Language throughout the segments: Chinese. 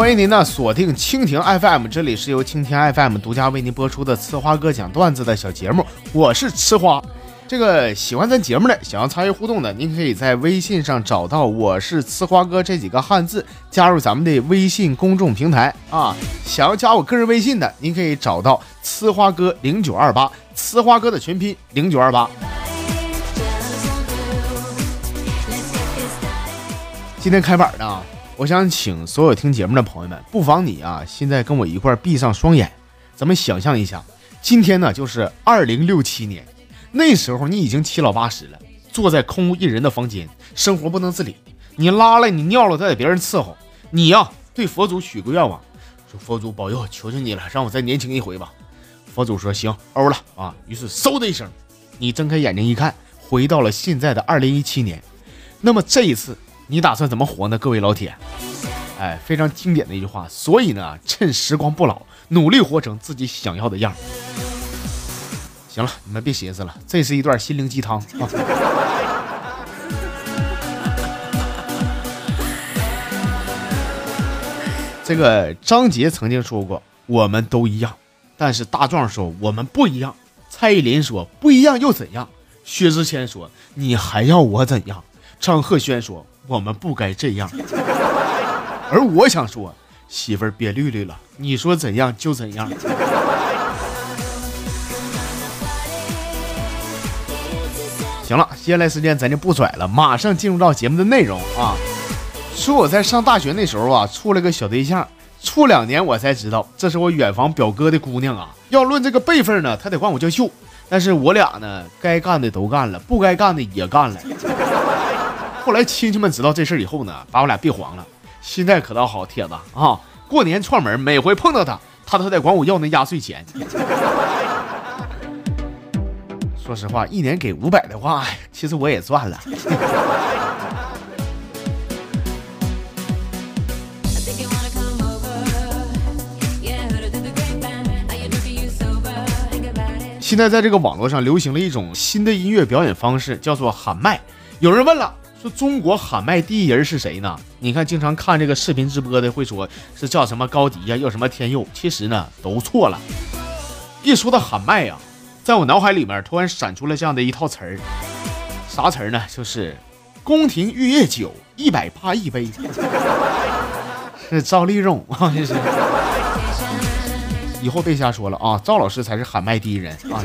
欢迎您呢锁定蜻蜓 FM，这里是由蜻蜓 FM 独家为您播出的呲花哥讲段子的小节目，我是呲花。这个喜欢咱节目的，想要参与互动的，您可以在微信上找到“我是呲花哥”这几个汉字，加入咱们的微信公众平台啊。想要加我个人微信的，您可以找到“呲花哥零九二八”，呲花哥的全拼零九二八。今天开板呢，我想请所有听节目的朋友们，不妨你啊，现在跟我一块闭上双眼，咱们想象一下，今天呢就是二零六七年。那时候你已经七老八十了，坐在空无一人的房间，生活不能自理。你拉了，你尿了，都得别人伺候。你呀，对佛祖许个愿望，说佛祖保佑，求求你了，让我再年轻一回吧。佛祖说行，欧了啊。于是嗖的一声，你睁开眼睛一看，回到了现在的二零一七年。那么这一次，你打算怎么活呢？各位老铁，哎，非常经典的一句话。所以呢，趁时光不老，努力活成自己想要的样。行了，你们别寻思了，这是一段心灵鸡汤啊。这个张杰曾经说过：“我们都一样。”但是大壮说：“我们不一样。”蔡依林说：“不一样又怎样？”薛之谦说：“你还要我怎样？”张赫宣说：“我们不该这样。”而我想说：“媳妇儿别绿绿了，你说怎样就怎样。”行了，接下来时间咱就不拽了，马上进入到节目的内容啊。说我在上大学那时候啊，处了个小对象，处两年我才知道，这是我远房表哥的姑娘啊。要论这个辈分呢，他得管我叫秀。但是我俩呢，该干的都干了，不该干的也干了。后来亲戚们知道这事儿以后呢，把我俩别黄了。现在可倒好，铁子啊，过年串门，每回碰到他，他都得管我要那压岁钱。说实话，一年给五百的话，其实我也赚了。现在在这个网络上流行了一种新的音乐表演方式，叫做喊麦。有人问了，说中国喊麦第一人是谁呢？你看，经常看这个视频直播的会说是叫什么高迪呀，又什么天佑，其实呢都错了。一说到喊麦呀。在我脑海里面突然闪出了这样的一套词儿，啥词儿呢？就是宫廷玉液酒一百八一杯，是赵丽蓉啊！是，以后别瞎说了啊！赵老师才是喊麦第一人啊！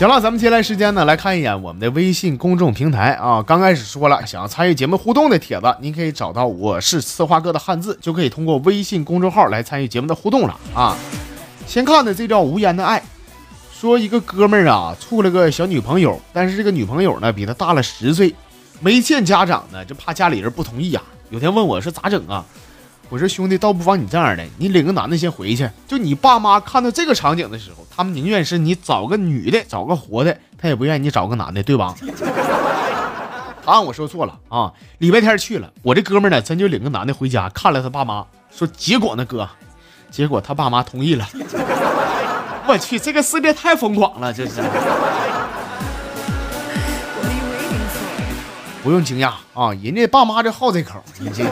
行了，咱们接下来时间呢，来看一眼我们的微信公众平台啊。刚开始说了，想要参与节目互动的帖子，您可以找到我是刺花哥的汉字，就可以通过微信公众号来参与节目的互动了啊。先看的这叫无言的爱，说一个哥们儿啊，处了个小女朋友，但是这个女朋友呢比他大了十岁，没见家长呢，就怕家里人不同意呀。有天问我说咋整啊？我说兄弟，倒不妨你这样的，你领个男的先回去。就你爸妈看到这个场景的时候，他们宁愿是你找个女的，找个活的，他也不愿意你找个男的，对吧？答案我说错了啊！礼拜天去了，我这哥们呢，真就领个男的回家看了他爸妈，说结果呢哥，结果他爸妈同意了。我去，这个世界太疯狂了，这是。不用惊讶啊，人家爸妈就好这口，你这。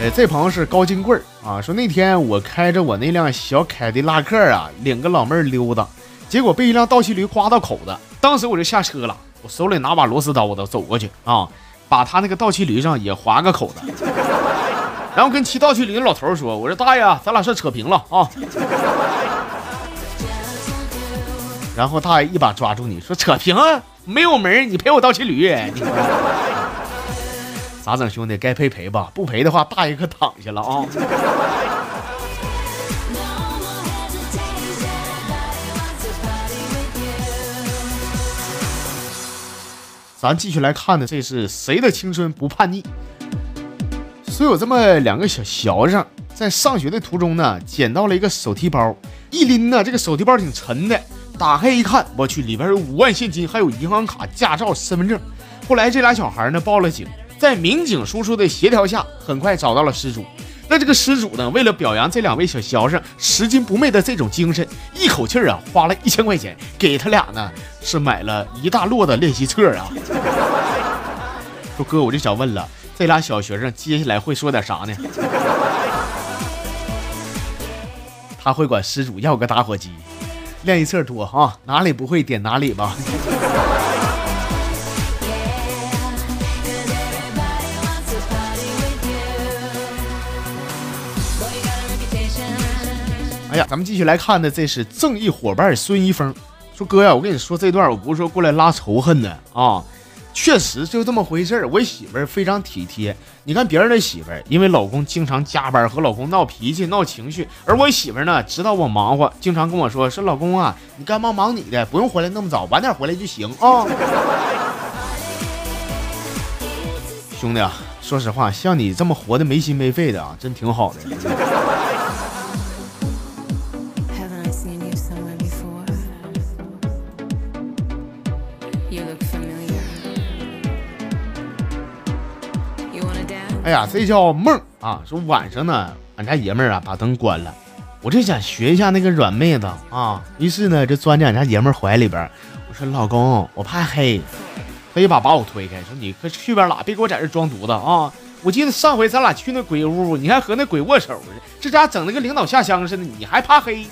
哎，这朋友是高金贵啊，说那天我开着我那辆小凯迪拉克啊，领个老妹儿溜达，结果被一辆倒骑驴刮到口子，当时我就下车了，我手里拿把螺丝刀子走过去啊，把他那个倒骑驴上也划个口子，然后跟骑倒骑驴的老头说：“我说大爷，咱俩算扯平了啊。”然后大爷一把抓住你说：“扯平没有门，你赔我倒骑驴。”你咋整，兄弟？该赔赔吧，不赔的话，大爷可躺下了啊！咱继续来看的，这是谁的青春不叛逆？说有这么两个小学生在上学的途中呢，捡到了一个手提包，一拎呢，这个手提包挺沉的，打开一看，我去，里边有五万现金，还有银行卡、驾照、身份证。后来这俩小孩呢报了警。在民警叔叔的协调下，很快找到了失主。那这个失主呢，为了表扬这两位小学生拾金不昧的这种精神，一口气儿啊花了一千块钱给他俩呢，是买了一大摞的练习册啊。说哥，我就想问了，这俩小学生接下来会说点啥呢？他会管施主要个打火机，练习册多哈，哪里不会点哪里吧。咱们继续来看的，这是正义伙伴孙一峰说：“哥呀，我跟你说这段，我不是说过来拉仇恨的啊，确实就这么回事儿。我媳妇儿非常体贴，你看别人的媳妇儿，因为老公经常加班和老公闹脾气、闹情绪，而我媳妇儿呢，知道我忙活，经常跟我说：说老公啊，你该忙忙你的，不用回来那么早，晚点回来就行啊。兄弟啊，说实话，像你这么活的没心没肺的啊，真挺好的。”哎呀，这叫梦啊！说晚上呢，俺家爷们儿啊把灯关了，我就想学一下那个软妹子啊，于是呢就钻进俺家爷们儿怀里边，我说老公，我怕黑，他一把把我推开，说你快去边拉，别给我在这装犊子啊！我记得上回咱俩去那鬼屋，你还和那鬼握手呢，这家整的跟领导下乡似的，你还怕黑？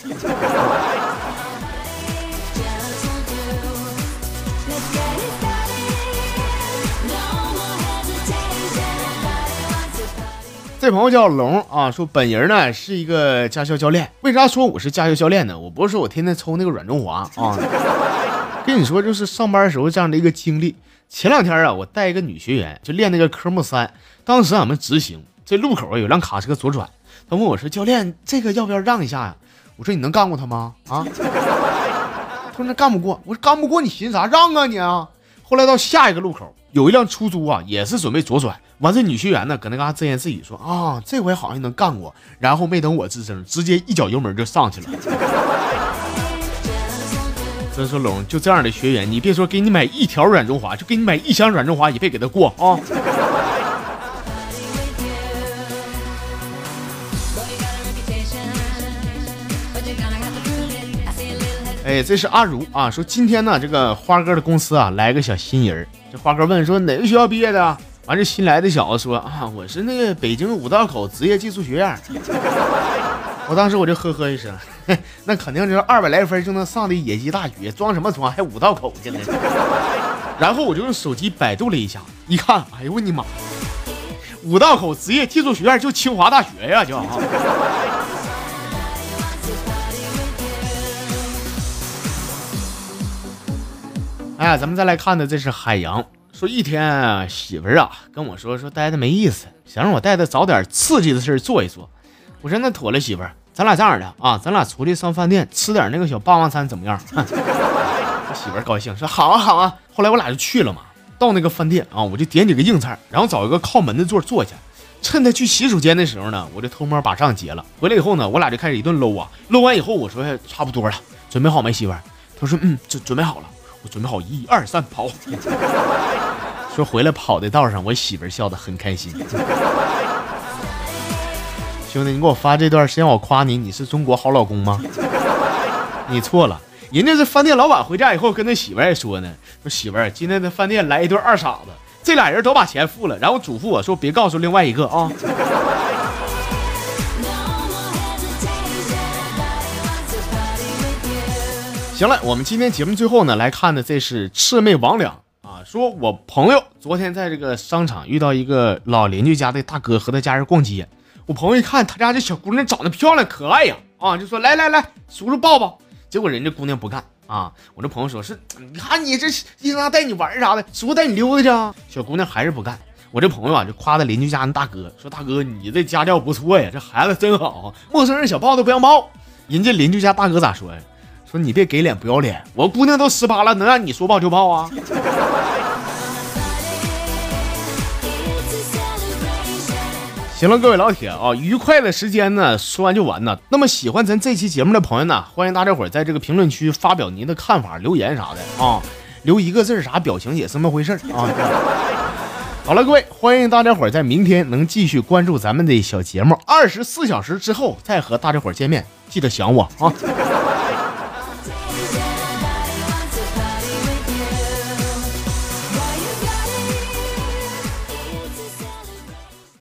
这朋友叫龙啊，说本人呢是一个驾校教练。为啥说我是驾校教练呢？我不是说我天天抽那个软中华啊，跟你说就是上班时候这样的一个经历。前两天啊，我带一个女学员就练那个科目三，当时俺们直行，这路口有辆卡车左转，他问我说：“教练，这个要不要让一下呀？”我说：“你能干过他吗？”啊，他说：“那干不过。”我说：“干不过你寻啥让啊你啊？”后来到下一个路口，有一辆出租啊，也是准备左转。完，这女学员呢，搁那嘎自言自语说：“啊，这回好像能干过。”然后没等我吱声，直接一脚油门就上去了。真说龙，就这样的学员，你别说给你买一条软中华，就给你买一箱软中华也别给他过啊！这是阿如啊，说今天呢，这个花哥的公司啊，来个小新人。这花哥问说哪个学校毕业的？完这新来的小子说啊，我是那个北京五道口职业技术学院。我当时我就呵呵一声，那肯定就是二百来分就能上的野鸡大学，装什么装？还五道口去了？然后我就用手机百度了一下，一看，哎呦我的妈！五道口职业技术学院就清华大学呀，就。哎呀，咱们再来看的，这是海洋。说一天，媳妇儿啊跟我说说待的没意思，想让我带她找点刺激的事儿做一做。我说那妥了，媳妇儿，咱俩这样的啊，咱俩出去上饭店吃点那个小霸王餐怎么样？媳妇儿高兴说好啊好啊。后来我俩就去了嘛，到那个饭店啊，我就点几个硬菜，然后找一个靠门的座坐下。趁他去洗手间的时候呢，我就偷摸把账结了。回来以后呢，我俩就开始一顿搂啊，搂完以后我说差不多了，准备好没，媳妇儿？他说嗯，准准备好了。我准备好，一二三，跑。说回来跑的道上，我媳妇笑得很开心。兄弟，你给我发这段是让我夸你，你是中国好老公吗？你错了，人家这饭店老板回家以后跟他媳妇还说呢，说媳妇儿今天的饭店来一对二傻子，这俩人都把钱付了，然后嘱咐我说别告诉另外一个啊。行了，我们今天节目最后呢来看的，这是魑魅魍魉啊。说我朋友昨天在这个商场遇到一个老邻居家的大哥和他家人逛街，我朋友一看他家这小姑娘长得漂亮可爱呀，啊，就说来来来，叔叔抱抱。结果人家姑娘不干啊，我这朋友说是，你看你这经常带你玩啥的，叔叔带你溜达去啊。小姑娘还是不干，我这朋友啊就夸他邻居家那大哥，说大哥你这家教不错呀，这孩子真好，陌生人小抱都不让抱。人家邻居家大哥咋说呀？说你别给脸不要脸，我姑娘都十八了，能让你说抱就抱啊？行了，各位老铁啊，愉快的时间呢，说完就完呢。那么喜欢咱这期节目的朋友呢，欢迎大家伙在这个评论区发表您的看法、留言啥的啊，留一个字啥表情也是那么回事啊。好了，各位，欢迎大家伙在明天能继续关注咱们的小节目，二十四小时之后再和大家伙见面，记得想我啊。